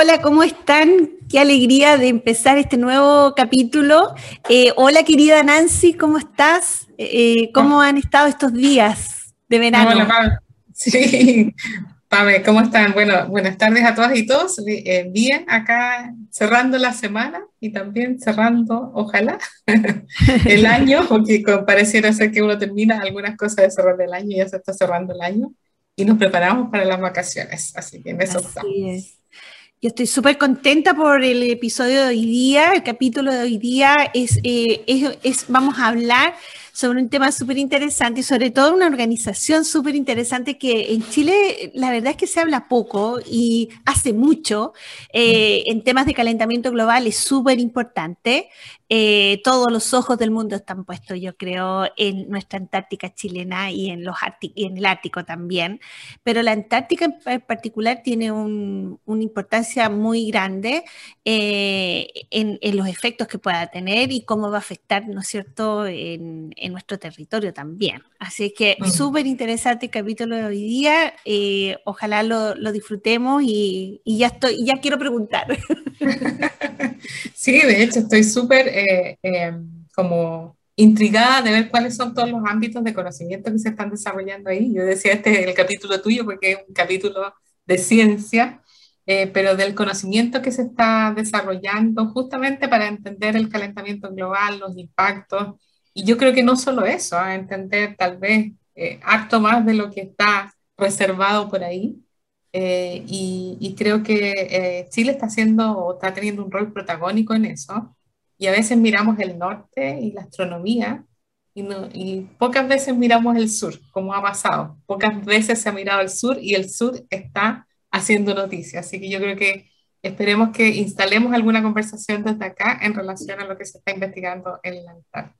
Hola, ¿cómo están? Qué alegría de empezar este nuevo capítulo. Eh, hola, querida Nancy, ¿cómo estás? Eh, ¿Cómo han estado estos días de verano? Hola, Pame. Sí, Pame, ¿cómo están? Bueno, buenas tardes a todas y todos. Eh, bien, acá cerrando la semana y también cerrando, ojalá, el año, porque pareciera ser que uno termina algunas cosas de cerrar el año y ya se está cerrando el año y nos preparamos para las vacaciones. Así que en eso Así estamos. Es. Yo estoy súper contenta por el episodio de hoy día. El capítulo de hoy día es, eh, es, vamos a hablar sobre un tema súper interesante y sobre todo una organización súper interesante que en Chile la verdad es que se habla poco y hace mucho eh, en temas de calentamiento global es súper importante. Eh, todos los ojos del mundo están puestos, yo creo, en nuestra Antártica chilena y en, los y en el Ártico también. Pero la Antártica en particular tiene una importancia muy grande eh, en, los efectos que pueda tener y cómo va a afectar, ¿no es cierto?, en, nuestro territorio también. Así que mm. súper interesante el capítulo de hoy día. Eh, ojalá lo, disfrutemos y, y, ya, estoy, ya quiero preguntar. Sí, de hecho, estoy súper eh, eh, como intrigada de ver cuáles son todos los ámbitos de conocimiento que se están desarrollando ahí. Yo decía, este es el capítulo tuyo porque es un capítulo de ciencia, eh, pero del conocimiento que se está desarrollando justamente para entender el calentamiento global, los impactos. Y yo creo que no solo eso, a entender tal vez harto más de lo que está reservado por ahí. Y, y, creo que Chile está haciendo o está teniendo un rol protagónico en eso y a veces miramos el norte y la astronomía y, y, pocas veces miramos el sur, como ha pasado. Pocas veces se ha mirado el sur y el sur está haciendo noticias. Así que yo creo que esperemos que instalemos alguna conversación desde acá en relación a lo que se está investigando en la Antártida.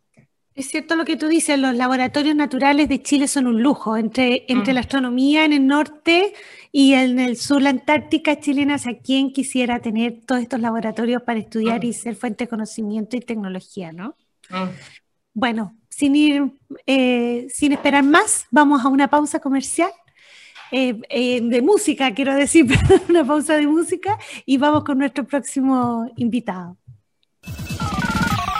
Es cierto lo que tú dices, los laboratorios naturales de Chile son un lujo, entre, entre la astronomía en el norte y en el sur, la Antártica chilena, sea, ¿quién quisiera tener todos estos laboratorios para estudiar y ser fuente de conocimiento y tecnología, no? Bueno, sin ir, eh, sin esperar más, vamos a una pausa comercial. Eh, eh, de música, quiero decir, una pausa de música y vamos con nuestro próximo invitado.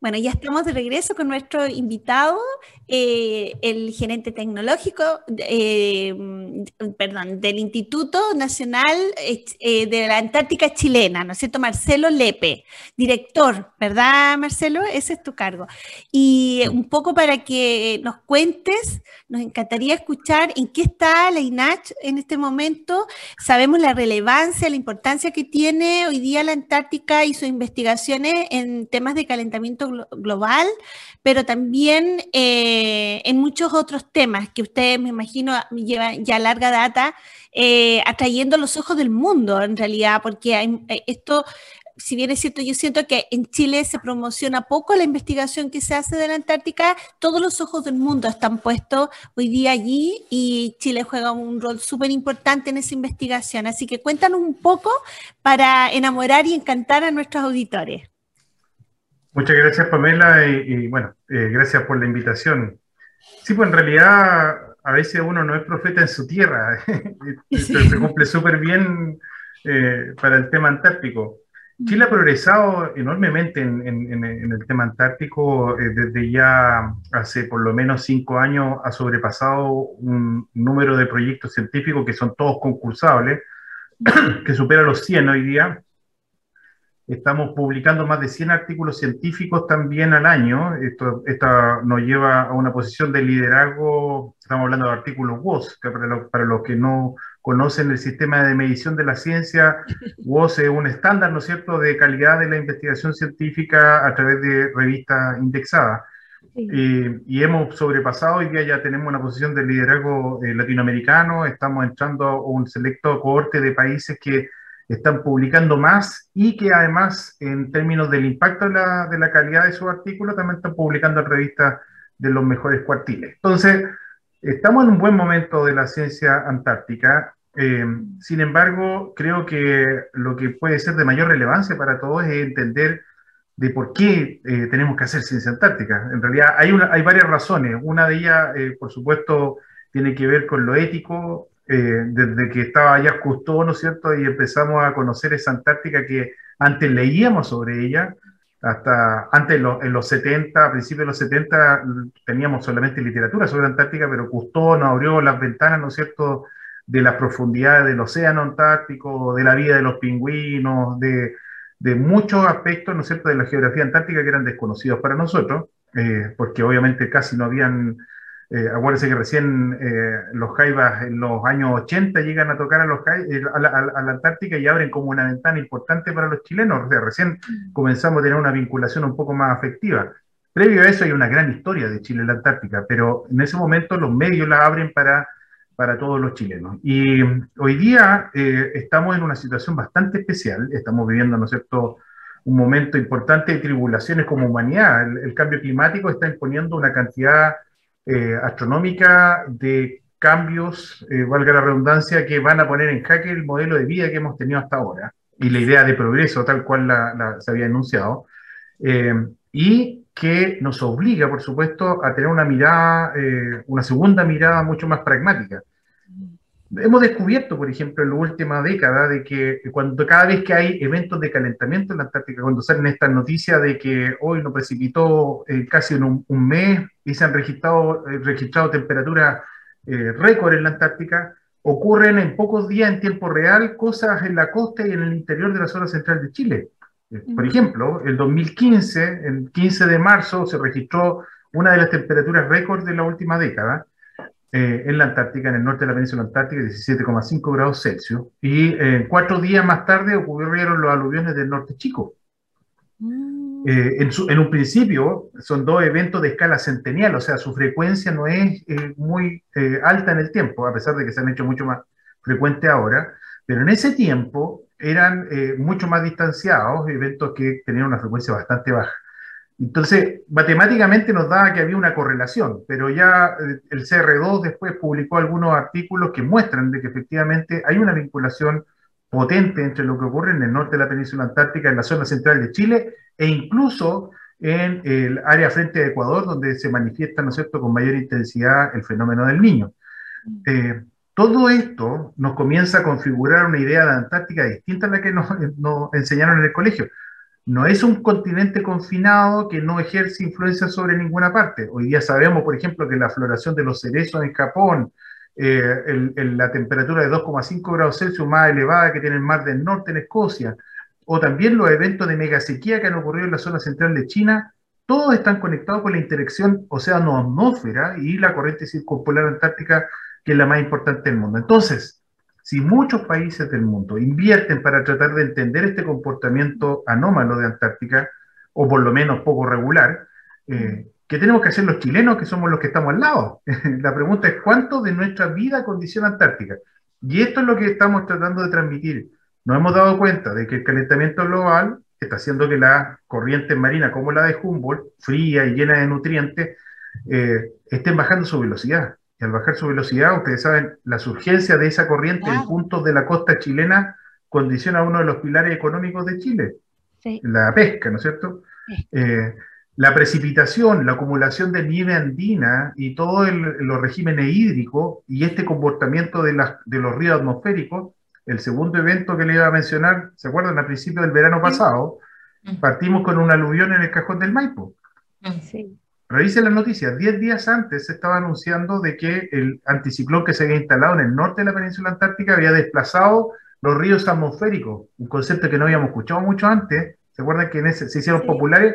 Bueno, ya estamos de regreso con nuestro invitado, eh, el gerente tecnológico, eh, perdón, del Instituto Nacional eh, de la Antártica Chilena, ¿no es cierto? Marcelo Lepe, director, ¿verdad, Marcelo? Ese es tu cargo. Y un poco para que nos cuentes, nos encantaría escuchar en qué está la INACH en este momento. Sabemos la relevancia, la importancia que tiene hoy día la Antártica y sus investigaciones en temas de calentamiento global, pero también eh, en muchos otros temas que ustedes, me imagino, llevan ya larga data eh, atrayendo los ojos del mundo, en realidad, porque hay, eh, esto si bien es cierto, yo siento que en Chile se promociona poco la investigación que se hace de la Antártica, todos los ojos del mundo están puestos hoy día allí y Chile juega un rol súper importante en esa investigación. Así que cuéntanos un poco para enamorar y encantar a nuestros auditores. Muchas gracias, Pamela, y, bueno, eh, gracias por la invitación. Sí, pues en realidad a veces uno no es profeta en su tierra, se cumple súper bien eh, para el tema antártico. Chile ha progresado enormemente en, el tema antártico, eh, desde ya hace por lo menos cinco años ha sobrepasado un número de proyectos científicos que son todos concursables, que supera los 100 hoy día, Estamos publicando más de 100 artículos científicos también al año. Esto, nos lleva a una posición de liderazgo, estamos hablando de artículos WOS, que para, para los que no, conocen el sistema de medición de la ciencia, WOS es un estándar, ¿no es cierto?, de calidad de la investigación científica a través de revistas indexadas. y hemos sobrepasado, hoy día ya tenemos una posición de liderazgo eh, latinoamericano, estamos entrando a un selecto cohorte de países que están publicando más y que además en términos del impacto de la, de la calidad de sus artículos también están publicando en revistas de los mejores cuartiles. Entonces, estamos en un buen momento de la ciencia antártica. Eh, sin embargo, creo que lo que puede ser de mayor relevancia para todos es entender de por qué eh, tenemos que hacer ciencia antártica. En realidad hay, hay varias razones. Una de ellas, eh, por supuesto, tiene que ver con lo ético, eh, desde que estaba allá Cousteau, ¿no es cierto? Y empezamos a conocer esa Antártica que antes leíamos sobre ella, hasta antes en los, 70, a principios de los 70 teníamos solamente literatura sobre Antártica, pero Cousteau nos abrió las ventanas, ¿no es cierto?, de las profundidades del océano antártico, de la vida de los pingüinos, de, de muchos aspectos, ¿no es cierto?, de la geografía antártica que eran desconocidos para nosotros, eh, porque obviamente casi no habían eh, acuérdense que recién eh, los jaivas en los años 80 llegan a tocar a, los eh, a, la, Antártica y abren como una ventana importante para los chilenos. O sea, recién mm. comenzamos a tener una vinculación un poco más afectiva. Previo a eso hay una gran historia de Chile en la Antártica, pero en ese momento los medios la abren para, para todos los chilenos. Y hoy día eh, estamos en una situación bastante especial, estamos viviendo, ¿no es cierto?, un momento importante de tribulaciones como humanidad. El, el cambio climático está imponiendo una cantidad eh, astronómica de cambios, eh, valga la redundancia, que van a poner en jaque el modelo de vida que hemos tenido hasta ahora y la idea de progreso tal cual la, se había enunciado, eh, y que nos obliga, por supuesto, a tener una mirada, una segunda mirada mucho más pragmática. Hemos descubierto, por ejemplo, en la última década, de que cuando cada vez que hay eventos de calentamiento en la Antártica, cuando salen estas noticias de que hoy no precipitó eh, casi en un, mes y se han registrado, eh, registrado temperaturas eh, récord en la Antártica, ocurren en pocos días en tiempo real cosas en la costa y en el interior de la zona central de Chile. Por ejemplo, el 2015, el 15 de marzo, se registró una de las temperaturas récord de la última década eh, en la Antártica, en el norte de la península antártica, 17,5 grados Celsius. Y eh, cuatro días más tarde ocurrieron los aluviones del norte chico. Mm. Eh, en, en, un principio son dos eventos de escala centenial, o sea, su frecuencia no es muy alta en el tiempo, a pesar de que se han hecho mucho más frecuentes ahora, pero en ese tiempo eran mucho más distanciados, eventos que tenían una frecuencia bastante baja. Entonces, matemáticamente nos daba que había una correlación, pero ya eh, el CR2 después publicó algunos artículos que muestran de que efectivamente hay una vinculación potente entre lo que ocurre en el norte de la península antártica, en la zona central de Chile, e incluso en el área frente a Ecuador, donde se manifiesta, ¿no es cierto?, con mayor intensidad el fenómeno del niño. Eh, todo esto nos comienza a configurar una idea de Antártica distinta a la que nos, nos enseñaron en el colegio no es un continente confinado que no ejerce influencia sobre ninguna parte. Hoy día sabemos, por ejemplo, que la floración de los cerezos en Japón, eh, la temperatura de 2,5 grados Celsius más elevada que tiene el Mar del Norte en Escocia, o también los eventos de megasequía que han ocurrido en la zona central de China, todos están conectados con la interacción océano-atmósfera y la corriente circumpolar antártica, que es la más importante del mundo. Entonces, si muchos países del mundo invierten para tratar de entender este comportamiento anómalo de Antártica, o por lo menos poco regular, eh, ¿qué tenemos que hacer los chilenos que somos los que estamos al lado? La pregunta es cuánto de nuestra vida condiciona Antártica. Y esto es lo que estamos tratando de transmitir. Nos hemos dado cuenta de que el calentamiento global está haciendo que las corrientes marinas, como la de Humboldt, fría y llena de nutrientes, eh, estén bajando su velocidad. Y al bajar su velocidad, ustedes saben, la surgencia de esa corriente en puntos de la costa chilena condiciona uno de los pilares económicos de Chile, la pesca, ¿no es cierto? Eh, la precipitación, la acumulación de nieve andina y todos los regímenes hídricos y este comportamiento de, de, los ríos atmosféricos, el segundo evento que le iba a mencionar, ¿se acuerdan? Al principio del verano pasado, partimos con un aluvión en el cajón del Maipo. Sí. Revisen las noticias. Diez días antes se estaba anunciando de que el anticiclón que se había instalado en el norte de la península antártica había desplazado los ríos atmosféricos, un concepto que no habíamos escuchado mucho antes. ¿Se acuerdan que en ese, se hicieron populares?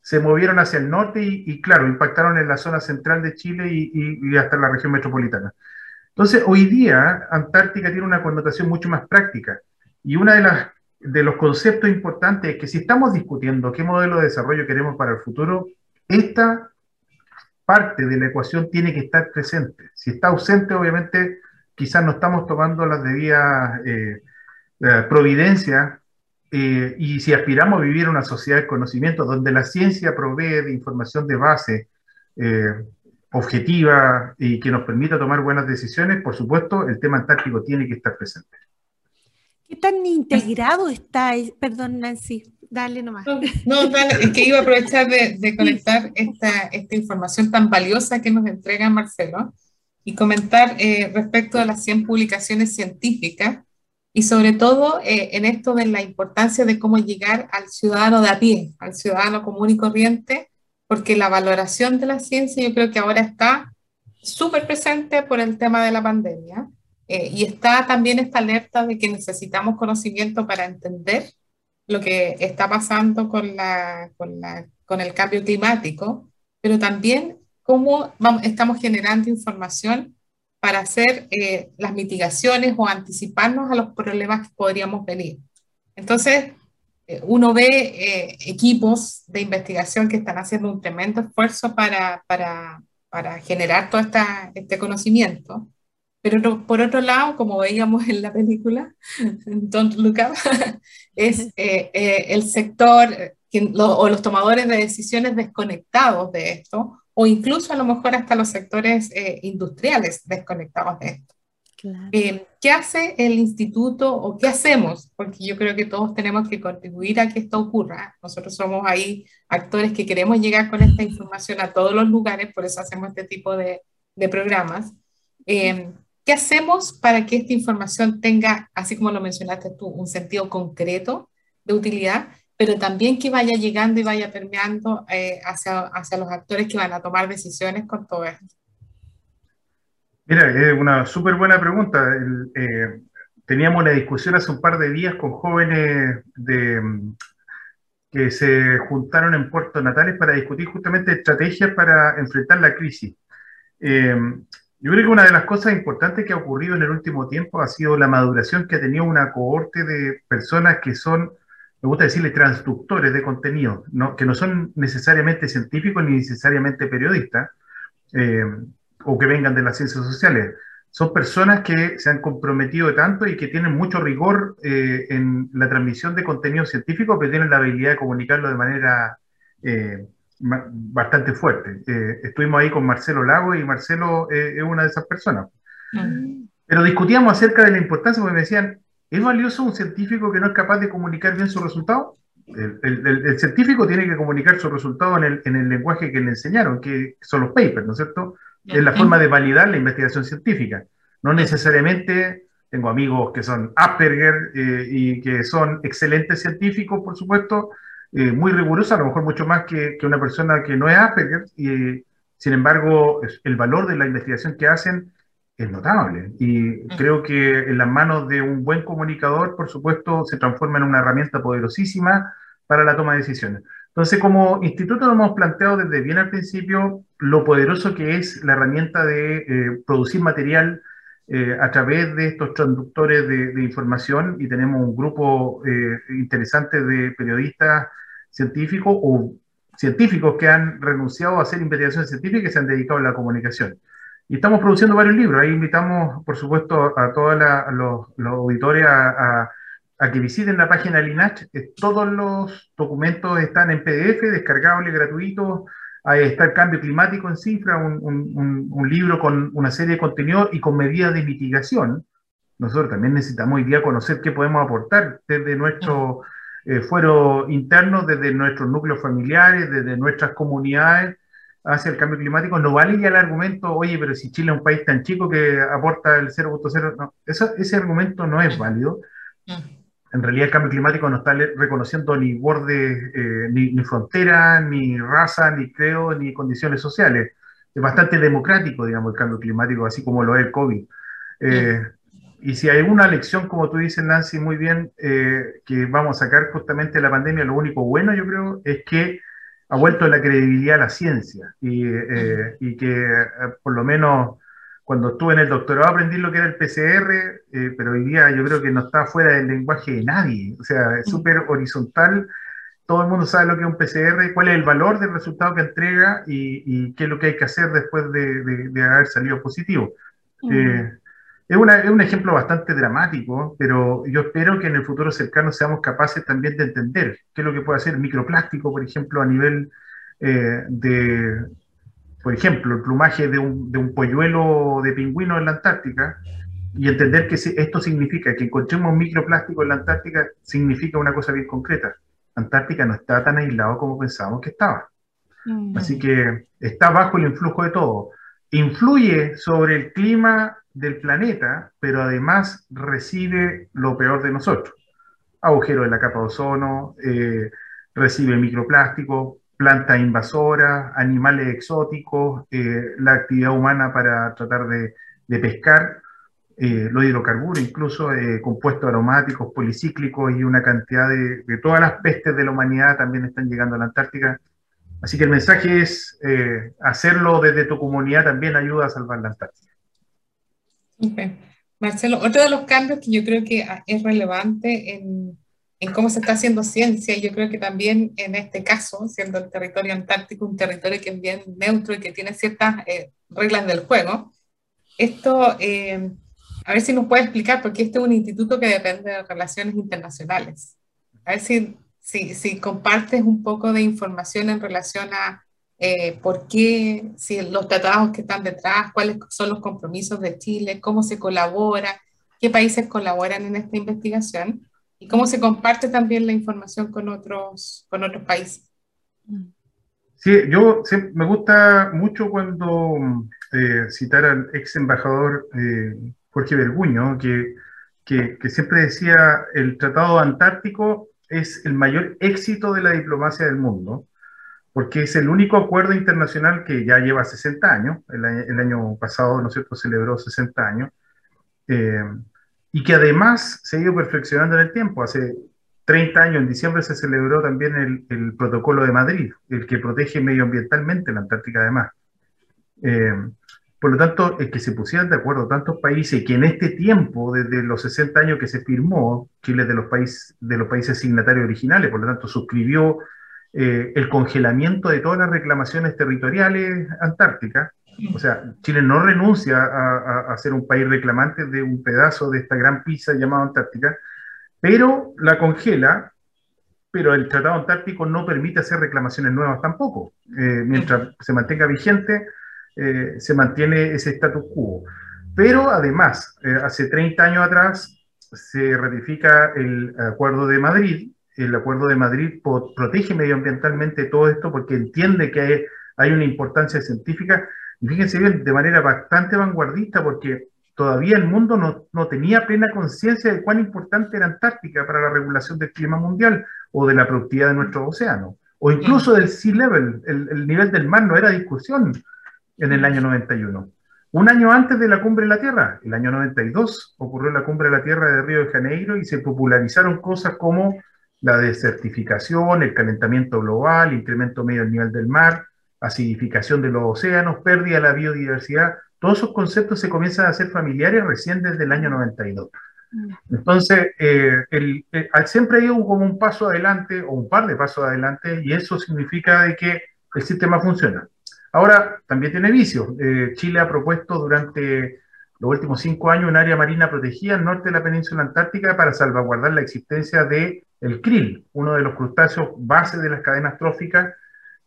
Se movieron hacia el norte y, claro, impactaron en la zona central de Chile y, hasta la región metropolitana. Entonces, hoy día Antártica tiene una connotación mucho más práctica y una de las de los conceptos importantes es que si estamos discutiendo qué modelo de desarrollo queremos para el futuro, esta parte de la ecuación tiene que estar presente. Si está ausente, obviamente, quizás no estamos tomando las debidas eh, eh, providencias eh, y si aspiramos a vivir una sociedad de conocimiento donde la ciencia provee de información de base objetiva y que nos permita tomar buenas decisiones, por supuesto, el tema antártico tiene que estar presente. ¿Qué tan integrado está? Perdón, Nancy, dale nomás. No, dale, es que iba a aprovechar de, conectar esta, esta, información tan valiosa que nos entrega Marcelo y comentar eh, respecto a las 100 publicaciones científicas y sobre todo eh, en esto de la importancia de cómo llegar al ciudadano de a pie, al ciudadano común y corriente, porque la valoración de la ciencia yo creo que ahora está súper presente por el tema de la pandemia eh, y está también esta alerta de que necesitamos conocimiento para entender lo que está pasando con, la, con, la, con el cambio climático, pero también cómo vamos, estamos generando información para hacer eh, las mitigaciones o anticiparnos a los problemas que podríamos venir. Entonces, eh, uno ve equipos de investigación que están haciendo un tremendo esfuerzo para, para, para generar todo esta, este conocimiento pero por otro lado, como veíamos en la película, Don't Look Up, es eh, eh, el sector o los tomadores de decisiones desconectados de esto, o incluso a lo mejor hasta los sectores eh, industriales desconectados de esto. ¿Qué hace el instituto o qué hacemos? Porque yo creo que todos tenemos que contribuir a que esto ocurra. Nosotros somos ahí actores que queremos llegar con esta información a todos los lugares, por eso hacemos este tipo de, de programas. ¿Qué hacemos para que esta información tenga, así como lo mencionaste tú, un sentido concreto de utilidad, pero también que vaya llegando y vaya permeando eh, hacia, hacia los actores que van a tomar decisiones con todo esto? Mira, es una súper buena pregunta. Eh, teníamos una discusión hace un par de días con jóvenes que se juntaron en Puerto Natales para discutir justamente estrategias para enfrentar la crisis. Eh, yo creo que una de las cosas importantes que ha ocurrido en el último tiempo ha sido la maduración que ha tenido una cohorte de personas que son, me gusta decirle, transductores de contenido, ¿no? que no son necesariamente científicos ni necesariamente periodistas eh, o que vengan de las ciencias sociales. Son personas que se han comprometido tanto y que tienen mucho rigor eh, en la transmisión de contenido científico, pero tienen la habilidad de comunicarlo de manera eh, bastante fuerte. Eh, estuvimos ahí con Marcelo Lago y Marcelo eh, es una de esas personas. Mm. Pero discutíamos acerca de la importancia porque me decían, ¿es valioso un científico que no es capaz de comunicar bien su resultado? El, científico tiene que comunicar su resultado en el, en el, lenguaje que le enseñaron, que son los papers, ¿no es cierto? Es la forma de validar la investigación científica. No necesariamente tengo amigos que son Asperger eh, y que son excelentes científicos, por supuesto, eh, muy rigurosa, a lo mejor mucho más que, que una persona que no es Asperger, y sin embargo el valor de la investigación que hacen es notable. Y creo que en las manos de un buen comunicador, por supuesto, se transforma en una herramienta poderosísima para la toma de decisiones. Entonces, como instituto nos hemos planteado desde bien al principio lo poderoso que es la herramienta de eh, producir material eh, a través de estos transductores de, de, información y tenemos un grupo interesante de periodistas científicos o científicos que han renunciado a hacer investigación científica y se han dedicado a la comunicación. Y estamos produciendo varios libros. Ahí invitamos, por supuesto, a todos los, auditores a, que visiten la página de INACH. Todos los documentos están en PDF, descargables, gratuitos. Ahí está el cambio climático en cifra, un, un, libro con una serie de contenidos y con medidas de mitigación. Nosotros también necesitamos hoy día conocer qué podemos aportar desde nuestro eh, fueron internos desde nuestros núcleos familiares, desde nuestras comunidades hacia el cambio climático, no vale ya el argumento, oye, pero si Chile es un país tan chico que aporta el 0.0, no, ese argumento no es válido. Mm. En realidad el cambio climático no está reconociendo ni borde, eh, ni, ni frontera, ni raza, ni creo, ni condiciones sociales. Es bastante democrático, digamos, el cambio climático, así como lo es el COVID. Eh, mm. Y si hay una lección, como tú dices, Nancy, muy bien, eh, que vamos a sacar justamente de la pandemia, lo único bueno, yo creo, es que ha vuelto la credibilidad a la ciencia y, eh, y que eh, por lo menos cuando estuve en el doctorado aprendí lo que era el PCR, eh, pero hoy día yo creo que no está fuera del lenguaje de nadie. O sea, es súper horizontal. Todo el mundo sabe lo que es un PCR, cuál es el valor del resultado que entrega y, qué es lo que hay que hacer después de, haber salido positivo. Eh, es, es, un ejemplo bastante dramático, pero yo espero que en el futuro cercano seamos capaces también de entender qué es lo que puede hacer microplástico, por ejemplo, a nivel eh, de, por ejemplo, el plumaje de un, de un, polluelo de pingüino en la Antártica y entender que esto significa que encontremos microplástico en la Antártica significa una cosa bien concreta. Antártica no está tan aislado como pensábamos que estaba. Mm. Así que está bajo el influjo de todo. Influye sobre el clima del planeta, pero además recibe lo peor de nosotros. Agujero de la capa de ozono, eh, recibe microplástico, plantas invasoras, animales exóticos, eh, la actividad humana para tratar de, pescar, eh, los hidrocarburos, incluso compuestos aromáticos, policíclicos y una cantidad de, todas las pestes de la humanidad también están llegando a la Antártica. Así que el mensaje es hacerlo desde tu comunidad también ayuda a salvar la Antártica. Marcelo, otro de los cambios que yo creo que es relevante en, cómo se está haciendo ciencia, yo creo que también en este caso, siendo el territorio antártico un territorio que es bien neutro y que tiene ciertas eh, reglas del juego, esto, eh, a ver si nos puede explicar, porque este es un instituto que depende de relaciones internacionales. A ver si, si, si compartes un poco de información en relación a eh, por qué, si los tratados que están detrás, cuáles son los compromisos de Chile, cómo se colabora, qué países colaboran en esta investigación y cómo se comparte también la información con otros, con otros países. Sí, yo me gusta mucho cuando eh, citar al ex embajador eh, Jorge Berguño, que, que, que, siempre decía, el Tratado Antártico es el mayor éxito de la diplomacia del mundo, porque es el único acuerdo internacional que ya lleva 60 años, el, el año pasado, ¿no es cierto?, celebró 60 años, eh, y que además se ha ido perfeccionando en el tiempo. Hace 30 años, en diciembre, se celebró también el, el protocolo de Madrid, el que protege medioambientalmente la Antártica además. Eh, por lo tanto, el que se pusieran de acuerdo tantos países y que en este tiempo, desde los 60 años que se firmó, Chile de los, países de los países signatarios originales, por lo tanto, suscribió eh, el congelamiento de todas las reclamaciones territoriales antárticas, o sea, Chile no renuncia a, ser un país reclamante de un pedazo de esta gran pizza llamada Antártica, pero la congela, pero el Tratado Antártico no permite hacer reclamaciones nuevas tampoco. Eh, mientras se mantenga vigente, eh, se mantiene ese status quo. Pero además, eh, hace 30 años atrás se ratifica el Acuerdo de Madrid. El Acuerdo de Madrid protege medioambientalmente todo esto porque entiende que hay, hay una importancia científica y fíjense bien, de manera bastante vanguardista, porque todavía el mundo no, no tenía plena conciencia de cuán importante era Antártica para la regulación del clima mundial o de la productividad de nuestros océanos, o incluso del sea level, el, el nivel del mar no era discusión en el año 91. Un año antes de la cumbre de la Tierra, el año 92, ocurrió la cumbre de la Tierra de Río de Janeiro y se popularizaron cosas como la desertificación, el calentamiento global, incremento medio del nivel del mar, acidificación de los océanos, pérdida de la biodiversidad, todos esos conceptos se comienzan a hacer familiares recién desde el año 92. Mm. Entonces, eh, el, siempre hay como un paso adelante o un par de pasos adelante y eso significa de que el sistema funciona. Ahora, también tiene vicios. Eh, Chile ha propuesto durante los últimos cinco años un área marina protegida al norte de la península antártica para salvaguardar la existencia de el krill, uno de los crustáceos base de las cadenas tróficas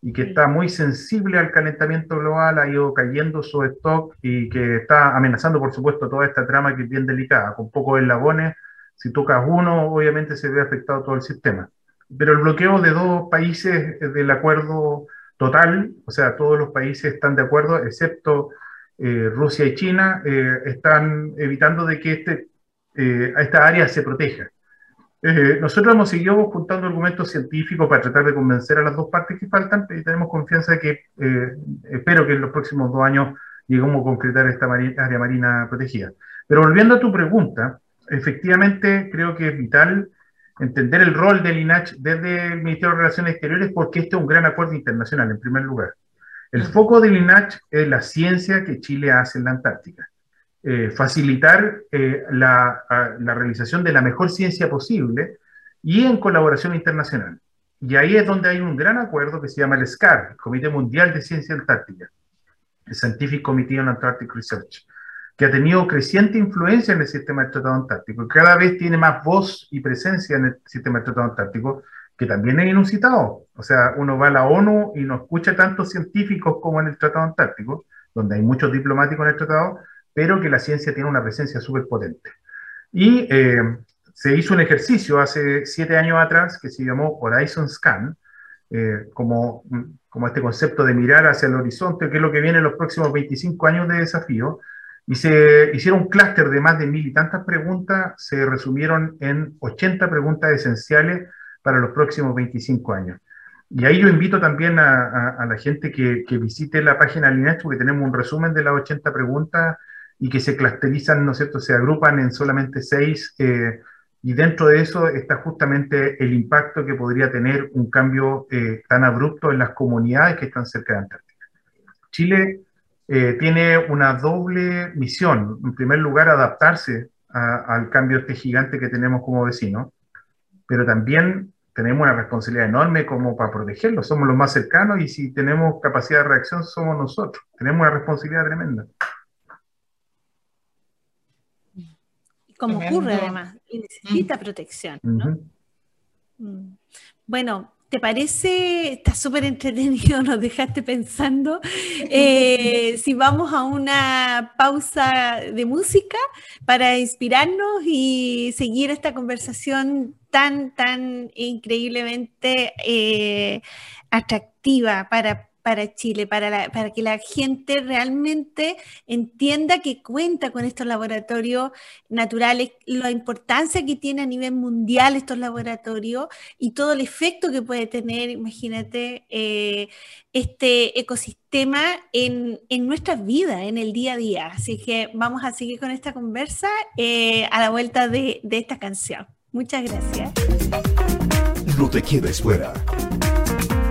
y que está muy sensible al calentamiento global, ha ido cayendo su stock y que está amenazando, por supuesto, toda esta trama que es bien delicada. Con pocos eslabones, si tocas uno, obviamente se ve afectado todo el sistema. Pero el bloqueo de dos países del acuerdo total, o sea, todos los países están de acuerdo, excepto eh, Rusia y China, eh, están evitando de que este, eh, esta área se proteja. Eh, nosotros hemos seguido juntando argumentos científicos para tratar de convencer a las dos partes que faltan y tenemos confianza de que, eh, espero que en los próximos dos años lleguemos a concretar esta área marina protegida. Pero volviendo a tu pregunta, efectivamente creo que es vital entender el rol del INACH desde el Ministerio de Relaciones Exteriores porque este es un gran acuerdo internacional, en primer lugar. El foco del INACH es la ciencia que Chile hace en la Antártica. eh, facilitar eh, la, realización de la mejor ciencia posible y en colaboración internacional. Y ahí es donde hay un gran acuerdo que se llama el SCAR, el Comité Mundial de Ciencia Antártica, el Scientific Committee on Antarctic Research, que ha tenido creciente influencia en el sistema del Tratado Antártico y cada vez tiene más voz y presencia en el sistema del Tratado Antártico, que también es inusitado. O sea, uno va a la ONU y no escucha tantos científicos como en el Tratado Antártico, donde hay muchos diplomáticos en el tratado, pero que la ciencia tiene una presencia súper potente. Y eh, se hizo un ejercicio hace siete años atrás que se llamó Horizon Scan, eh, como, como este concepto de mirar hacia el horizonte, que es lo que viene en los próximos 25 años de desafío, y se hicieron un clúster de más de mil y tantas preguntas, se resumieron en 80 preguntas esenciales para los próximos 25 años. Y ahí yo invito también a, la gente que, que, visite la página Lineage, porque tenemos un resumen de las 80 preguntas y que se clusterizan, ¿no es cierto?, se agrupan en solamente seis, eh, y dentro de eso está justamente el impacto que podría tener un cambio eh, tan abrupto en las comunidades que están cerca de Antártica. Chile eh, tiene una doble misión. En primer lugar, adaptarse al cambio este gigante que tenemos como vecino, pero también tenemos una responsabilidad enorme como para protegerlo. Somos los más cercanos y si tenemos capacidad de reacción somos nosotros. Tenemos una responsabilidad tremenda. como ocurre además, y necesita mm. protección. ¿no? Mm. Bueno, ¿te parece? Está súper entretenido, nos dejaste pensando. Eh, si vamos a una pausa de música para inspirarnos y seguir esta conversación tan, tan increíblemente eh, atractiva para para Chile, para, para, que la gente realmente entienda que cuenta con estos laboratorios naturales, la importancia que tiene a nivel mundial estos laboratorios y todo el efecto que puede tener, imagínate, eh, este ecosistema en, en, nuestras vidas, en el día a día. Así que vamos a seguir con esta conversa eh, a la vuelta de, de esta canción. Muchas gracias. No te quedes fuera.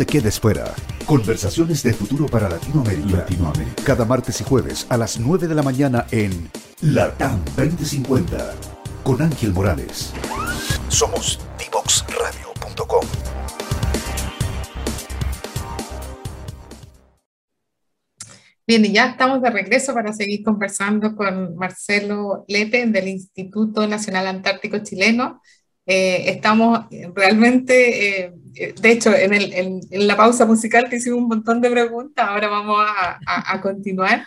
te quedes fuera. Conversaciones de futuro para Latinoamérica. Cada martes y jueves a las 9 de la mañana en LATAM 2050 con Ángel Morales. Somos divoxradio.com. Bien, y ya estamos de regreso para seguir conversando con Marcelo Lepe del Instituto Nacional Antártico Chileno. Eh, estamos realmente eh, de hecho, en, el, en, la pausa musical te hicimos un montón de preguntas, ahora vamos a, a, continuar.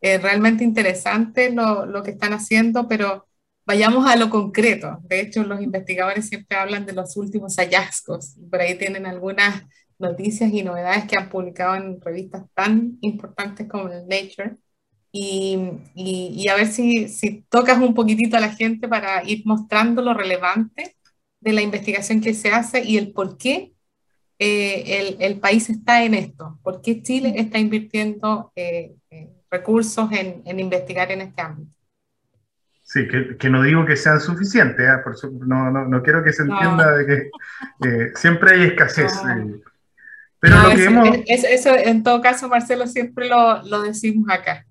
Es realmente interesante lo, lo, que están haciendo, pero vayamos a lo concreto. De hecho, los investigadores siempre hablan de los últimos hallazgos. Por ahí tienen algunas noticias y novedades que han publicado en revistas tan importantes como Nature. Y, y, y a ver si, si tocas un poquitito a la gente para ir mostrando lo relevante de la investigación que se hace y el por qué eh, el, el, país está en esto, por qué Chile está invirtiendo eh, eh, recursos en, en, investigar en este ámbito. Sí, que, que no digo que sean suficientes, por no, no, no, quiero que se entienda de que siempre hay escasez. pero lo que eso, eso, en todo caso, Marcelo, siempre lo, lo decimos acá.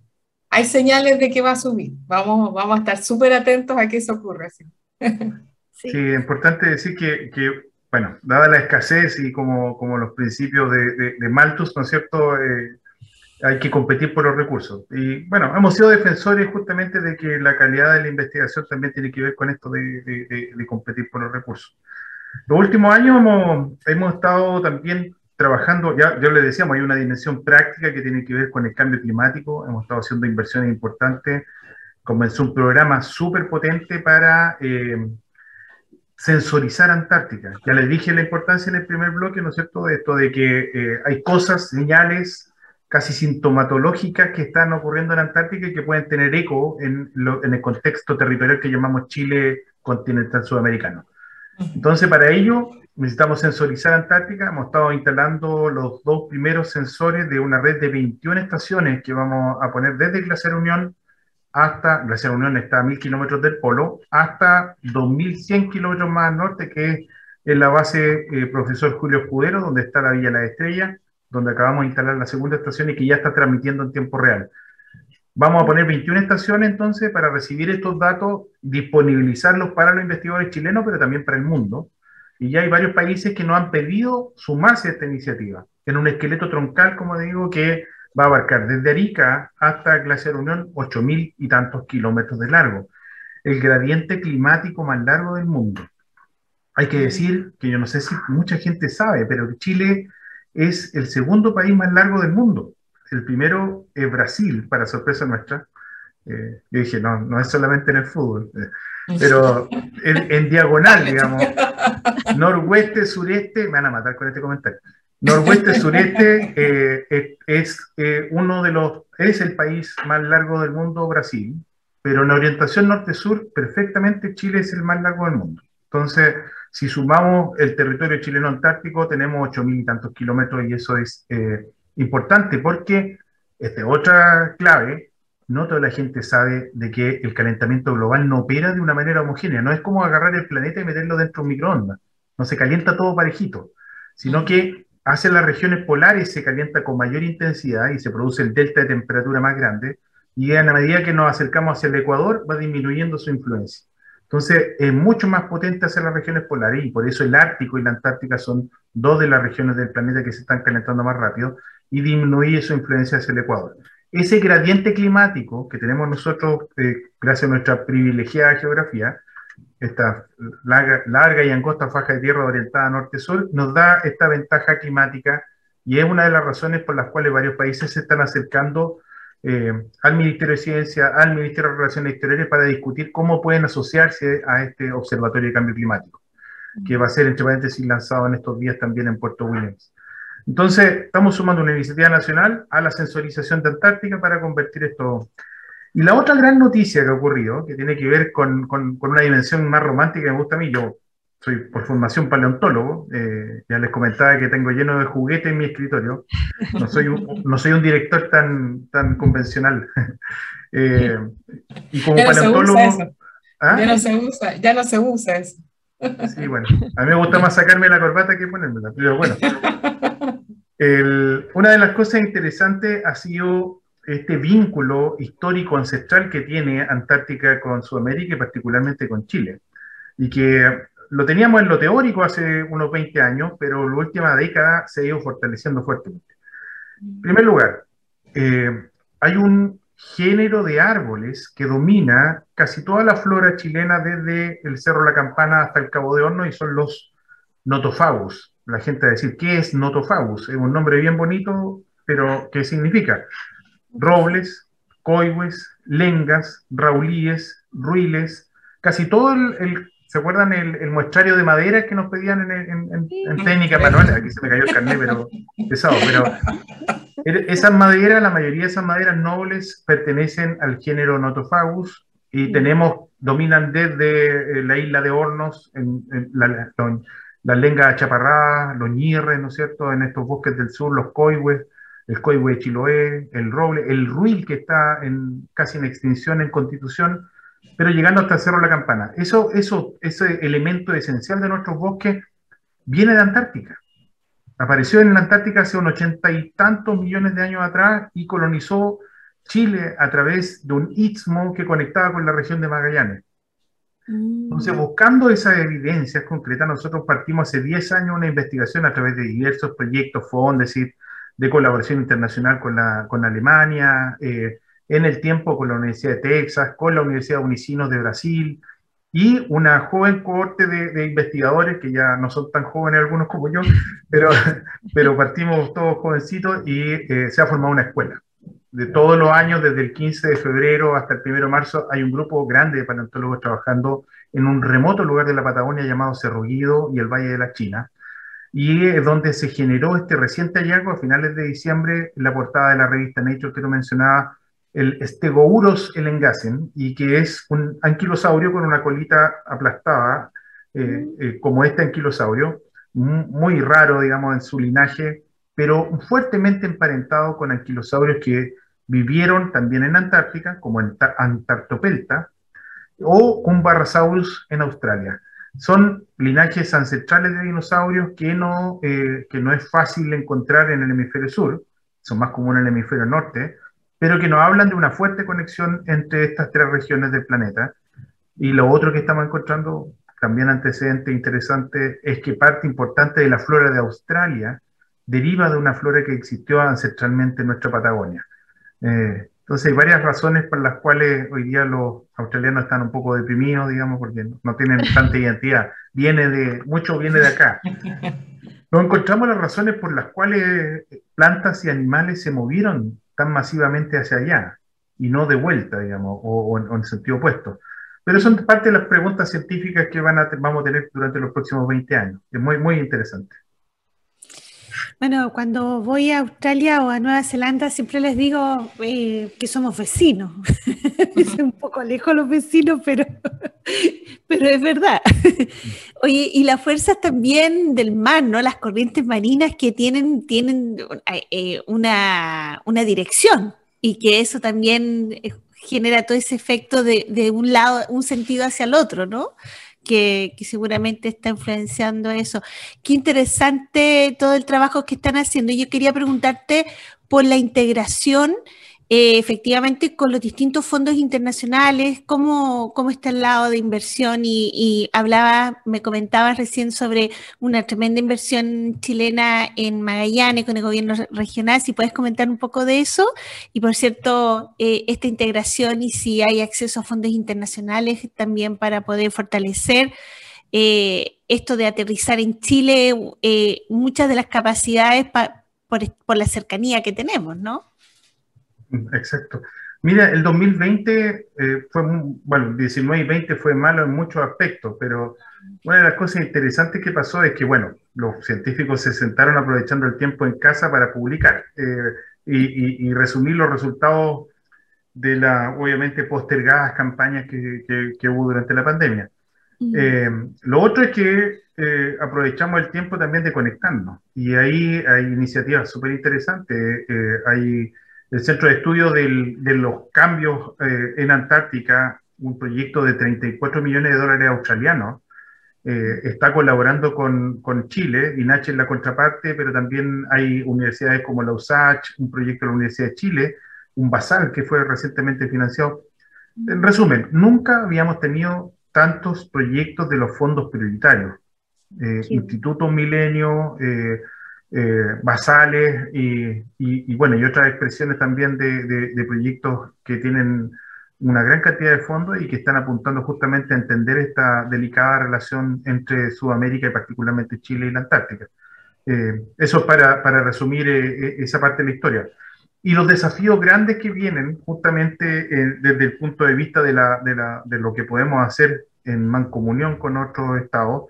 Hay señales de que va a subir. Vamos, vamos a estar súper atentos a que eso ocurra. ¿sí? Sí, es importante decir que, que, bueno, dada la escasez y como, como los principios de, de, Malthus, ¿no es cierto? Eh, hay que competir por los recursos. Y bueno, hemos sido defensores justamente de que la calidad de la investigación también tiene que ver con esto de, de competir por los recursos. Los últimos años hemos, hemos estado también trabajando, ya, ya le decíamos, hay una dimensión práctica que tiene que ver con el cambio climático, hemos estado haciendo inversiones importantes, comenzó un programa súper potente para... Eh, sensorizar Antártica. Ya les dije la importancia en el primer bloque, ¿no es cierto?, de esto de que eh, hay cosas, señales casi sintomatológicas que están ocurriendo en Antártica y que pueden tener eco en, en el contexto territorial que llamamos Chile continental sudamericano. Entonces, para ello necesitamos sensorizar Antártica. Hemos estado instalando los dos primeros sensores de una red de 21 estaciones que vamos a poner desde Glaciar Unión hasta, Glaciar Unión está a 1000 kilómetros del polo, hasta 2100 kilómetros más al norte, que es en la base eh, Profesor Julio Escudero, donde está la Villa La Estrella, donde acabamos de instalar la segunda estación y que ya está transmitiendo en tiempo real. Vamos a poner 21 estaciones entonces para recibir estos datos, disponibilizarlos para los investigadores chilenos, pero también para el mundo. Y ya hay varios países que nos han pedido sumarse a esta iniciativa, en un esqueleto troncal, como digo, que va a abarcar desde Arica hasta Glaciar Unión 8.000 y tantos kilómetros de largo. El gradiente climático más largo del mundo. Hay que decir que yo no sé si mucha gente sabe, pero Chile es el segundo país más largo del mundo. El primero es Brasil, para sorpresa nuestra. Eh, yo dije, no, no es solamente en el fútbol, eh, pero en, diagonal, digamos, noroeste, sureste, me van a matar con este comentario. Noroeste, sureste eh, es uno de los, es el país más largo del mundo, Brasil, pero en orientación norte-sur, perfectamente Chile es el más largo del mundo. Entonces, si sumamos el territorio chileno antártico, tenemos 8.000 y tantos kilómetros y eso es eh, importante porque, esta otra clave, no toda la gente sabe de que el calentamiento global no opera de una manera homogénea. No es como agarrar el planeta y meterlo dentro de un microondas. No se calienta todo parejito, sino que hace las regiones polares se calienta con mayor intensidad y se produce el delta de temperatura más grande. Y a la medida que nos acercamos hacia el Ecuador, va disminuyendo su influencia. Entonces, es mucho más potente hacer las regiones polares y por eso el Ártico y la Antártica son dos de las regiones del planeta que se están calentando más rápido y disminuye su influencia hacia el Ecuador. Ese gradiente climático que tenemos nosotros, eh, gracias a nuestra privilegiada geografía, esta larga, larga, y angosta faja de tierra orientada norte-sur, nos da esta ventaja climática y es una de las razones por las cuales varios países se están acercando eh, al Ministerio de Ciencia, al Ministerio de Relaciones Exteriores para discutir cómo pueden asociarse a este Observatorio de Cambio Climático, que va a ser, entre paréntesis, lanzado en estos días también en Puerto Williams. Entonces, estamos sumando una iniciativa nacional a la sensorización de Antártica para convertir esto. Y la otra gran noticia que ha ocurrido, que tiene que ver con, con, con una dimensión más romántica que me gusta a mí, yo soy por formación paleontólogo, eh, ya les comentaba que tengo lleno de juguetes en mi escritorio, no soy un, no soy un director tan, tan convencional. Eh, y como paleontólogo... ¿Ah? Ya no se usa, ya no se usa eso. Sí, bueno, a mí me gusta más sacarme la corbata que ponérmela, pero bueno. una de las cosas interesantes ha sido este vínculo histórico ancestral que tiene Antártica con Sudamérica y particularmente con Chile. Y que lo teníamos en lo teórico hace unos 20 años, pero la última década se ha ido fortaleciendo fuertemente. En primer lugar, eh, hay un género de árboles que domina casi toda la flora chilena desde el Cerro La Campana hasta el Cabo de Horno y son los notofagus. La gente va a decir, ¿qué es notofagus? Es un nombre bien bonito, pero ¿qué significa? Robles, coihues, lengas, raulíes, ruiles, casi todo el ¿Se acuerdan el, muestrario de madera que nos pedían en, técnica manual? Aquí se me cayó el carnet, pero pesado. Pero esas maderas, la mayoría de esas maderas nobles pertenecen al género Notophagus y tenemos, dominan desde eh, la isla de Hornos, en, la, la, lenga chaparrada, los ñirres, ¿no es cierto?, en estos bosques del sur, los coihues, el coihue de Chiloé, el roble, el ruil que está en, casi en extinción en Constitución, pero llegando hasta el Cerro La Campana. Eso, eso, ese elemento esencial de nuestros bosques viene de Antártica. Apareció en la Antártica hace unos ochenta y tantos millones de años atrás y colonizó Chile a través de un istmo que conectaba con la región de Magallanes. Entonces, mm. buscando esas evidencias concretas, nosotros partimos hace 10 años una investigación a través de diversos proyectos, fondos, de colaboración internacional con, la, con Alemania, eh, en el tiempo con la Universidad de Texas, con la Universidad de Unicinos de Brasil y una joven cohorte de, investigadores que ya no son tan jóvenes algunos como yo, pero, pero partimos todos jovencitos y eh, se ha formado una escuela. De todos los años, desde el 15 de febrero hasta el 1 de marzo, hay un grupo grande de paleontólogos trabajando en un remoto lugar de la Patagonia llamado Cerro Guido y el Valle de la China, y es donde se generó este reciente hallazgo a finales de diciembre, en la portada de la revista Nature que lo mencionaba, el Stegouros elengasen, y que es un anquilosaurio con una colita aplastada, mm. como este anquilosaurio, muy raro, digamos, en su linaje, pero fuertemente emparentado con anquilosaurios que vivieron también en Antártica, como en Antarctopelta, o con Barrasaurus en Australia. Son linajes ancestrales de dinosaurios que no, eh, que no es fácil encontrar en el hemisferio sur, son más comunes en el hemisferio norte, pero que nos hablan de una fuerte conexión entre estas tres regiones del planeta. Y lo otro que estamos encontrando, también antecedente interesante, es que parte importante de la flora de Australia deriva de una flora que existió ancestralmente en nuestra Patagonia. Eh, entonces hay varias razones por las cuales hoy día los australianos están un poco deprimidos, digamos, porque no tienen tanta identidad. Viene de, mucho viene de acá. No encontramos las razones por las cuales plantas y animales se movieron tan masivamente hacia allá y no de vuelta, digamos, o, en, sentido opuesto. Pero son parte de las preguntas científicas que van a, vamos a tener durante los próximos 20 años. Es muy, muy interesante. Bueno, cuando voy a Australia o a Nueva Zelanda siempre les digo eh, que somos vecinos. es un poco lejos los vecinos, pero, pero es verdad. Oye, y las fuerzas también del mar, ¿no? Las corrientes marinas que tienen, tienen eh, una, una dirección y que eso también eh, genera todo ese efecto de, de un lado, un sentido hacia el otro, ¿no? Que, seguramente está influenciando eso. Qué interesante todo el trabajo que están haciendo. Yo quería preguntarte por la integración eh, efectivamente con los distintos fondos internacionales, cómo, cómo está el lado de inversión y, hablaba, me comentabas recién sobre una tremenda inversión chilena en Magallanes con el gobierno regional, si puedes comentar un poco de eso y por cierto, eh, esta integración y si hay acceso a fondos internacionales también para poder fortalecer. Eh, esto de aterrizar en Chile muchas de las capacidades por la cercanía que tenemos, ¿no? Exacto. Mira, el 2020 eh, fue, bueno, 19 y 20 fue malo en muchos aspectos, pero una de las cosas interesantes que pasó es que, bueno, los científicos se sentaron aprovechando el tiempo en casa para publicar eh, y, resumir los resultados de las, obviamente, postergadas campañas que, que, hubo durante la pandemia. Eh, lo otro es que aprovechamos el tiempo también de conectarnos y ahí hay iniciativas súper interesantes. hay el Centro de Estudio de los Cambios eh, en Antártica, un proyecto de 34 millones de dólares australianos, eh, está colaborando con, con Chile, INACH es la contraparte, pero también hay universidades como la USACH, un proyecto de la Universidad de Chile, un BASAL que fue recientemente financiado. En resumen, nunca habíamos tenido tantos proyectos de los fondos prioritarios. Eh, Instituto Milenio, eh, basales y, bueno, y otras expresiones también de, proyectos que tienen una gran cantidad de fondos y que están apuntando justamente a entender esta delicada relación entre Sudamérica y particularmente Chile y la Antártica. Eh, eso para, para resumir eh, esa parte de la historia. Y los desafíos grandes que vienen justamente desde el punto de vista de, la, de lo que podemos hacer en mancomunión con otros estados,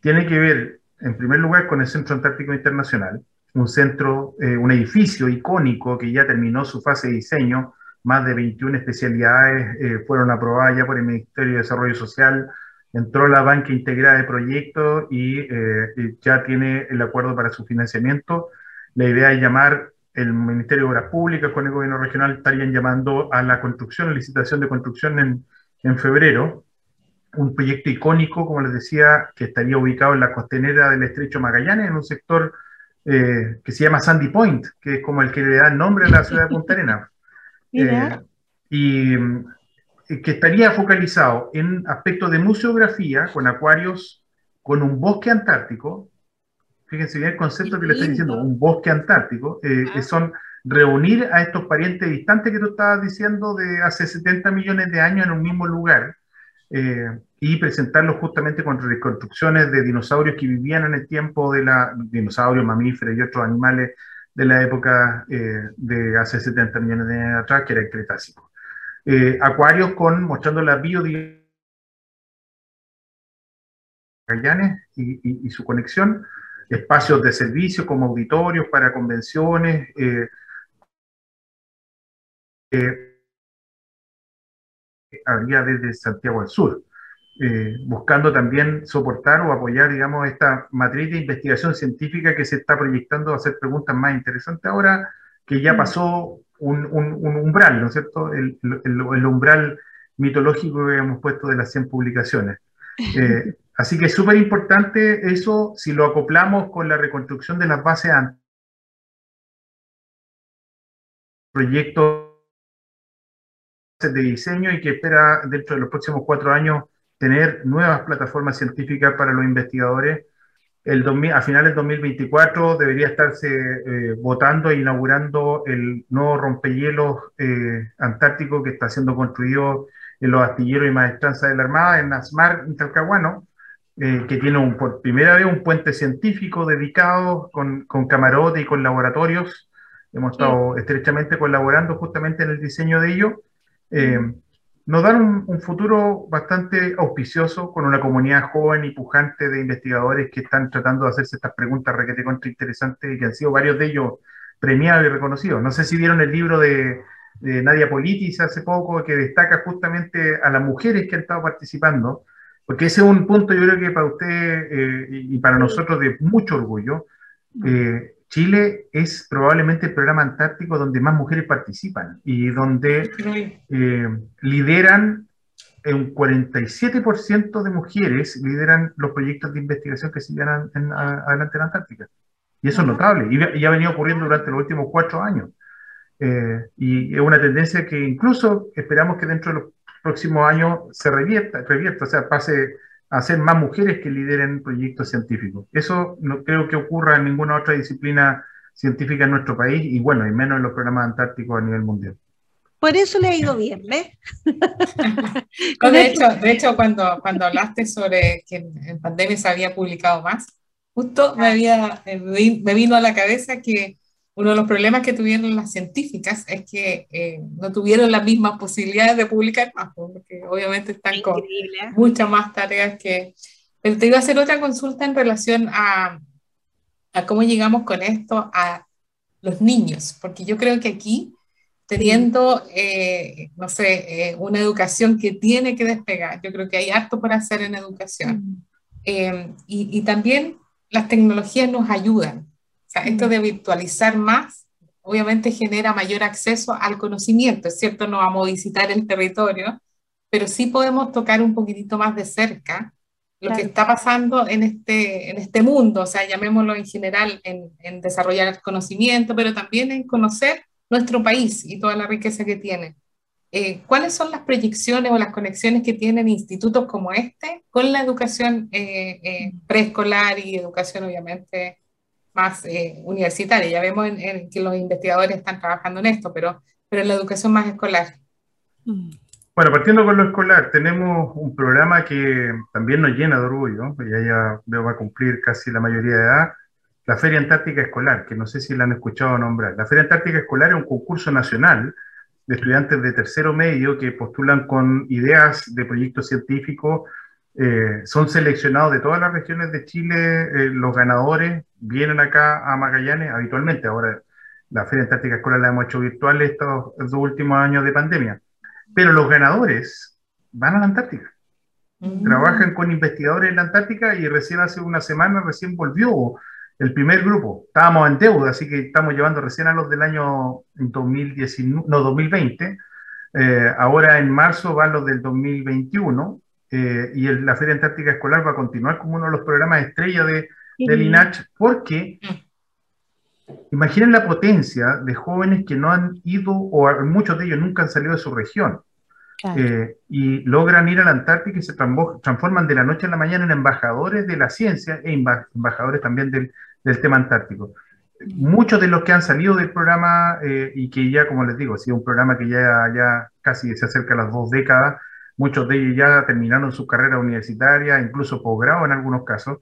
tiene que ver en primer lugar, con el Centro Antártico Internacional, un centro, eh, un edificio icónico que ya terminó su fase de diseño, más de 21 especialidades eh, fueron aprobadas ya por el Ministerio de Desarrollo Social, entró la banca integrada de proyectos y eh, ya tiene el acuerdo para su financiamiento. La idea es llamar el Ministerio de Obras Públicas con el gobierno regional, estarían llamando a la construcción, licitación de construcción en, en febrero, un proyecto icónico, como les decía, que estaría ubicado en la costanera del estrecho Magallanes, en un sector eh, que se llama Sandy Point, que es como el que le da el nombre a la ciudad de Punta Arenas. Eh, y, que estaría focalizado en aspectos de museografía, con acuarios, con un bosque antártico. Fíjense bien el concepto que le estoy diciendo, un bosque antártico, eh, que son reunir a estos parientes distantes que tú estabas diciendo de hace 70 millones de años en un mismo lugar eh, y presentarlos justamente con reconstrucciones de dinosaurios que vivían en el tiempo de la dinosaurios, mamíferos y otros animales de la época eh, de hace 70 millones de años atrás, que era el Cretácico. Eh, acuarios con, mostrando la biodiversidad y, y, su conexión, espacios de servicio como auditorios para convenciones, eh, habría desde Santiago del Sur. eh, buscando también soportar o apoyar, digamos, esta matriz de investigación científica que se está proyectando a hacer preguntas más interesantes ahora que ya mm. pasó un, umbral, ¿no es cierto? El, umbral mitológico que hemos puesto de las 100 publicaciones. Eh, así que es súper importante eso si lo acoplamos con la reconstrucción de las bases proyectos de diseño y que espera dentro de los próximos cuatro años tener nuevas plataformas científicas para los investigadores. El a finales del 2024 debería estarse eh, votando e inaugurando el nuevo rompehielos eh, antártico que está siendo construido en los astilleros y maestranzas de la Armada, en Asmar, en Talcahuano, eh, que tiene un, por primera vez un puente científico dedicado con, con camarote y con laboratorios. Hemos estado estrechamente colaborando justamente en el diseño de ello. Eh, nos dan un, futuro bastante auspicioso con una comunidad joven y pujante de investigadores que están tratando de hacerse estas preguntas requete contra interesantes y que han sido varios de ellos premiados y reconocidos. No sé si vieron el libro de, Nadia Politis hace poco que destaca justamente a las mujeres que han estado participando, porque ese es un punto yo creo que para usted eh, y para nosotros de mucho orgullo. Eh, Chile es probablemente el programa antártico donde más mujeres participan y donde eh, lideran un 47% de mujeres lideran los proyectos de investigación que se llevan adelante en la Antártica. Y eso es notable y, ha venido ocurriendo durante los últimos cuatro años. Eh, y es una tendencia que incluso esperamos que dentro de los próximos años se revierta, revierta o sea, pase hacer más mujeres que lideren proyectos científicos. Eso no creo que ocurra en ninguna otra disciplina científica en nuestro país y bueno, y menos en los programas antárticos a nivel mundial. Por eso le ha ido bien, ¿ves? de, hecho, de hecho cuando, cuando hablaste sobre que en pandemia se había publicado más, justo me, había, me vino a la cabeza que uno de los problemas que tuvieron las científicas es que eh, no tuvieron las mismas posibilidades de publicar más, porque obviamente están con muchas más tareas que... Pero te iba a hacer otra consulta en relación a, a cómo llegamos con esto a los niños, porque yo creo que aquí, teniendo, eh, no sé, eh, una educación que tiene que despegar, yo creo que hay harto por hacer en educación. Mm. y, y también las tecnologías nos ayudan sea, esto de virtualizar más, obviamente genera mayor acceso al conocimiento. Es cierto, no vamos a visitar el territorio, pero sí podemos tocar un poquitito más de cerca lo que está pasando en este, en este mundo, o sea, llamémoslo en general en, en desarrollar el conocimiento, pero también en conocer nuestro país y toda la riqueza que tiene. Eh, ¿Cuáles son las proyecciones o las conexiones que tienen institutos como este con la educación eh, eh, preescolar y educación, obviamente, más eh, universitaria. Ya vemos en, que los investigadores están trabajando en esto, pero, pero en la educación más escolar. Mm. Bueno, partiendo con lo escolar, tenemos un programa que también nos llena de orgullo, ya ya veo va a cumplir casi la mayoría de edad, la Feria Antártica Escolar, que no sé si la han escuchado nombrar. La Feria Antártica Escolar es un concurso nacional de estudiantes de tercero medio que postulan con ideas de proyectos científicos eh, son seleccionados de todas las regiones de Chile, eh, los ganadores vienen acá a Magallanes habitualmente. Ahora la Feria Antártica Escolar la hemos hecho virtual estos dos últimos años de pandemia. Pero los ganadores van a la Antártica. Mm. Trabajan con investigadores en la Antártica y recién hace una semana recién volvió el primer grupo. Estábamos en deuda, así que estamos llevando recién a los del año 2019, no, 2020. Eh, ahora en marzo van los del 2021 eh, y la Feria Antártica Escolar va a continuar como uno de los programas estrella de, del INACH, porque imaginen la potencia de jóvenes que no han ido, o muchos de ellos nunca han salido de su región, eh, y logran ir a la Antártica y se transforman de la noche a la mañana en embajadores de la ciencia e embajadores también del, del tema antártico. Muchos de los que han salido del programa eh, y que ya, como les digo, ha sido un programa que ya, ya casi se acerca a las dos décadas, muchos de ellos ya terminaron su carrera universitaria, incluso posgrado en algunos casos,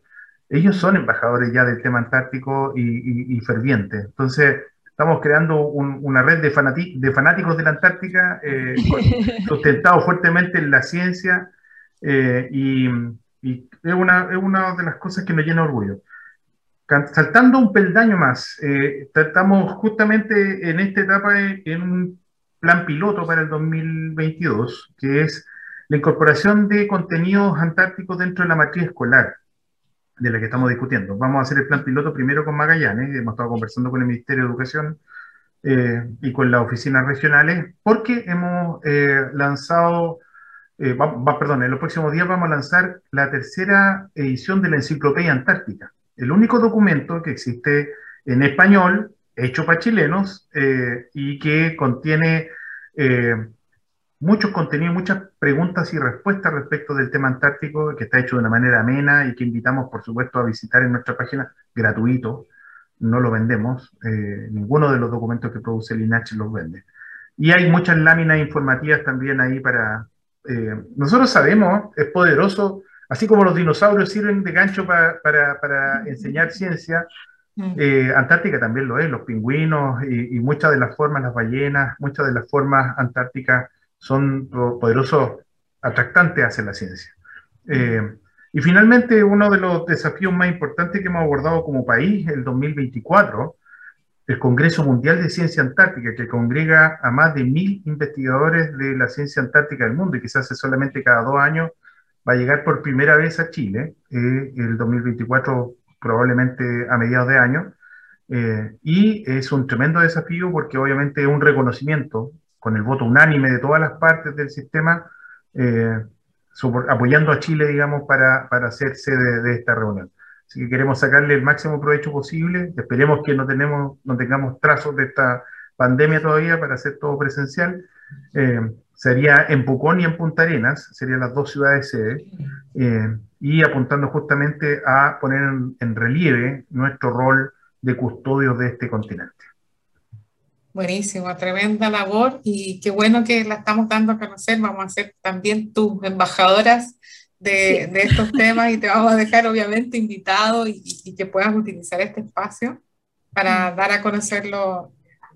ellos son embajadores ya del tema antártico y, y, fervientes. Entonces, estamos creando una red de, de, fanáticos de la Antártica, eh, sustentados fuertemente en la ciencia, eh, y, es, una, es, una, de las cosas que nos llena orgullo. Saltando un peldaño más, eh, estamos justamente en esta etapa en un plan piloto para el 2022, que es la incorporación de contenidos antárticos dentro de la matriz escolar de la que estamos discutiendo. Vamos a hacer el plan piloto primero con Magallanes, hemos estado conversando con el Ministerio de Educación eh, y con las oficinas regionales, porque hemos eh, lanzado, eh, perdón, en los próximos días vamos a lanzar la tercera edición de la Enciclopedia Antártica, el único documento que existe en español, hecho para chilenos, y que contiene muchos contenidos, muchas preguntas y respuestas respecto del tema antártico, que está hecho de una manera amena y que invitamos, por supuesto, a visitar en nuestra página gratuito no lo vendemos, eh, ninguno de los documentos que produce el INACH los vende. Y hay muchas láminas informativas también ahí para... Eh, nosotros sabemos, es poderoso, así como los dinosaurios sirven de gancho para, para, enseñar ciencia, mm. eh, Antártica también lo es, los pingüinos y, y, muchas de las formas, las ballenas, muchas de las formas antárticas son poderosos atractantes hacia la ciencia. Y finalmente, uno de los desafíos más importantes que hemos abordado como país, el 2024, el Congreso Mundial de Ciencia Antártica, que congrega a más de mil investigadores de la ciencia antártica del mundo y que se hace solamente cada dos años, va a llegar por primera vez a Chile, eh, el 2024 probablemente a mediados de año. Eh, y es un tremendo desafío porque obviamente es un reconocimiento con el voto unánime de todas las partes del sistema eh, apoyando a Chile, digamos, para, para hacerse de, esta reunión. Así que queremos sacarle el máximo provecho posible. Esperemos que no, tenemos, no tengamos trazos de esta pandemia todavía para hacer todo presencial. Eh, sería en Pucón y en Punta Arenas, serían las dos ciudades sede, eh, y apuntando justamente a poner en relieve nuestro rol de custodios de este continente. Buenísimo, tremenda labor y qué bueno que la estamos dando a conocer. Vamos a ser también tus embajadoras de, de estos temas y te vamos a dejar obviamente invitado y, y, que puedas utilizar este espacio para mm. dar a conocer lo,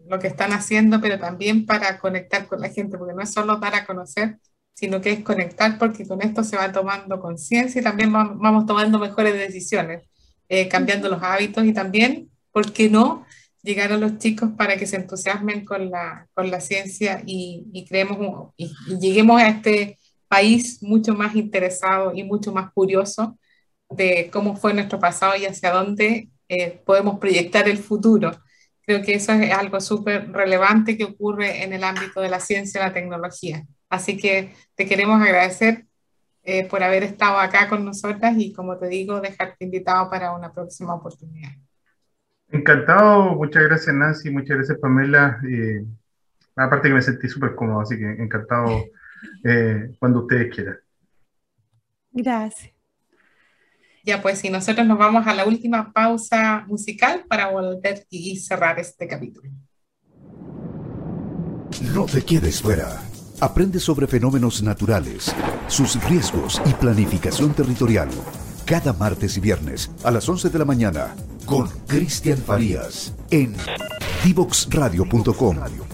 lo, que están haciendo, pero también para conectar con la gente, porque no es solo dar a conocer, sino que es conectar porque con esto se va tomando conciencia y también vamos, tomando mejores decisiones, eh, cambiando los hábitos y también, ¿por qué no? Llegar a los chicos para que se entusiasmen con la, con la ciencia y, y creemos y, lleguemos a este país mucho más interesado y mucho más curioso de cómo fue nuestro pasado y hacia dónde eh, podemos proyectar el futuro. Creo que eso es algo súper relevante que ocurre en el ámbito de la ciencia y la tecnología. Así que te queremos agradecer eh, por haber estado acá con nosotras y, como te digo, dejarte invitado para una próxima oportunidad. Encantado, muchas gracias Nancy, muchas gracias Pamela. aparte que me sentí súper cómodo, así que encantado eh, cuando ustedes quieran. Gracias. Ya pues, si nosotros nos vamos a la última pausa musical para volver y cerrar este capítulo. No te quedes fuera. Aprende sobre fenómenos naturales, sus riesgos y planificación territorial. Cada martes y viernes a las 11 de la mañana con Cristian Farías en divoxradio.com.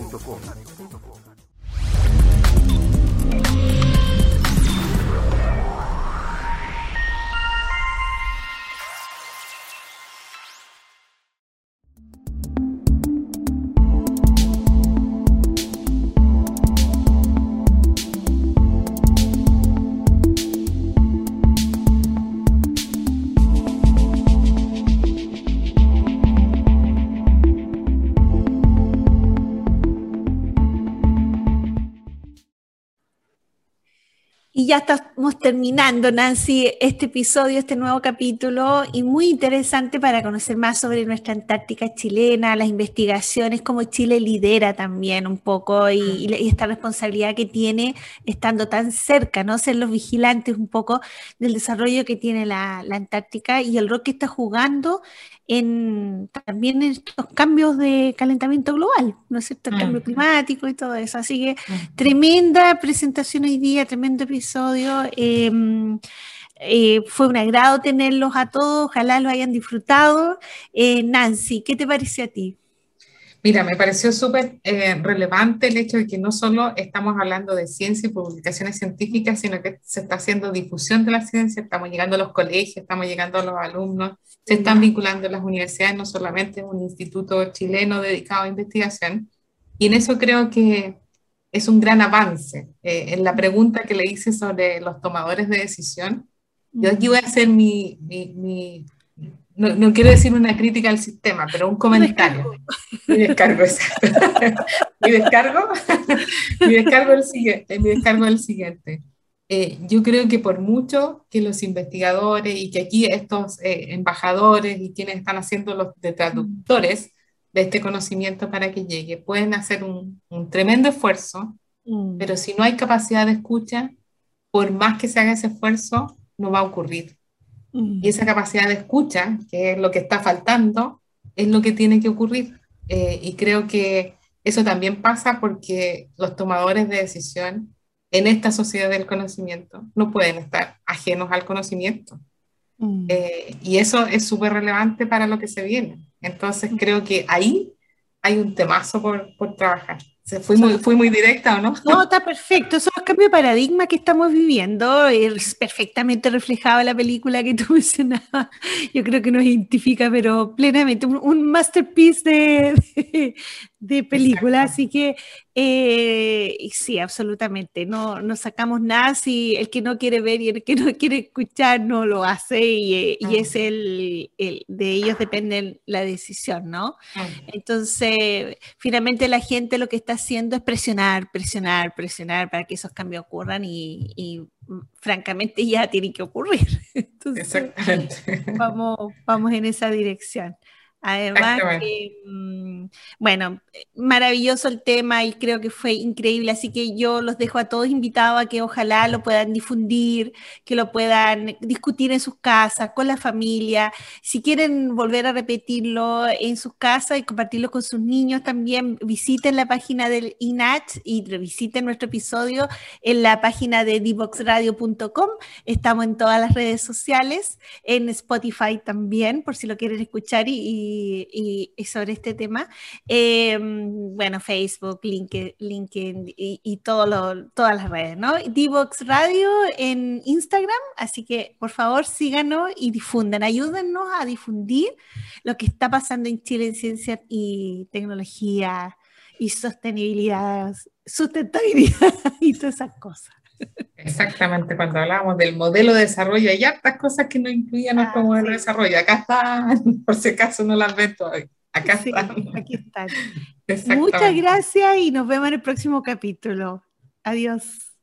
ya estamos terminando, Nancy, este episodio, este nuevo capítulo, y muy interesante para conocer más sobre nuestra Antártica chilena, las investigaciones, cómo Chile lidera también un poco y, esta responsabilidad que tiene estando tan cerca, ¿no? Ser los vigilantes un poco del desarrollo que tiene la, la Antártica y el rol que está jugando en, también en estos cambios de calentamiento global, ¿no es cierto? El cambio climático y todo eso. Así que tremenda presentación hoy día, tremendo episodio. Em, eh, fue un agrado tenerlos a todos, ojalá lo hayan disfrutado. Eh, Nancy, ¿qué te parece a ti? Mira, me pareció súper eh, relevante el hecho de que no solo estamos hablando de ciencia y publicaciones científicas, sino que se está haciendo difusión de la ciencia, estamos llegando a los colegios, estamos llegando a los alumnos, se están vinculando las universidades, no solamente un instituto chileno dedicado a investigación. Y en eso creo que es un gran avance. Eh, en la pregunta que le hice sobre los tomadores de decisión, yo aquí voy a hacer mi, mi, no, no, quiero decir una crítica al sistema, pero un comentario. Mi descargo, mi descargo, mi descargo, el siguiente, mi descargo el siguiente. Eh, yo creo que por mucho que los investigadores y que aquí estos eh, embajadores y quienes están haciendo los de traductores de este conocimiento para que llegue, pueden hacer un, un tremendo esfuerzo, mm. pero si no hay capacidad de escucha, por más que se haga ese esfuerzo, no va a ocurrir. Mm. Y esa capacidad de escucha, que es lo que está faltando, es lo que tiene que ocurrir. Eh, y creo que eso también pasa porque los tomadores de decisión en esta sociedad del conocimiento no pueden estar ajenos al conocimiento. Mm. Eh, y eso es súper relevante para lo que se viene. Entonces creo que ahí hay un temazo por, por trabajar. ¿Fui muy, fui muy directa o no? No, está perfecto. Los cambios de paradigma que estamos viviendo. Es perfectamente reflejado en la película que tú mencionabas. Yo creo que nos identifica, pero plenamente. Un, masterpiece de, de película, así que eh, sí, absolutamente, no, no sacamos nada si el que no quiere ver y el que no quiere escuchar no lo hace y, eh, y es el, el, de ellos depende la decisión, ¿no? Entonces, finalmente la gente lo que está haciendo es presionar, presionar, presionar para que esos cambios ocurran y, y mm, francamente ya tienen que ocurrir. Entonces, Exactamente. Vamos, vamos en esa dirección. Además, mm, bueno, maravilloso el tema y creo que fue increíble, así que yo los dejo a todos invitados a que ojalá lo puedan difundir, que lo puedan discutir en sus casas, con la familia. Si quieren volver a repetirlo en sus casas y compartirlo con sus niños también, visiten la página del INACH y visiten nuestro episodio en la página de divoxradio.com. Estamos en todas las redes sociales, en Spotify también, por si lo quieren escuchar y y, sobre este tema. Em, bueno, Facebook, LinkedIn, LinkedIn y, todo todas las redes, ¿no? Divox Radio en Instagram, así que por favor síganos y difundan, ayúdennos a difundir lo que está pasando en Chile en ciencia y tecnología y sostenibilidad, sustentabilidad y todas esas cosas. Exactamente, cuando hablábamos del modelo de desarrollo, hay hartas cosas que no incluían nuestro ah, modelo de desarrollo. Acá están, por si acaso no las ves todavía. Acá están. Aquí están. Muchas gracias y nos vemos en el próximo capítulo. Adiós.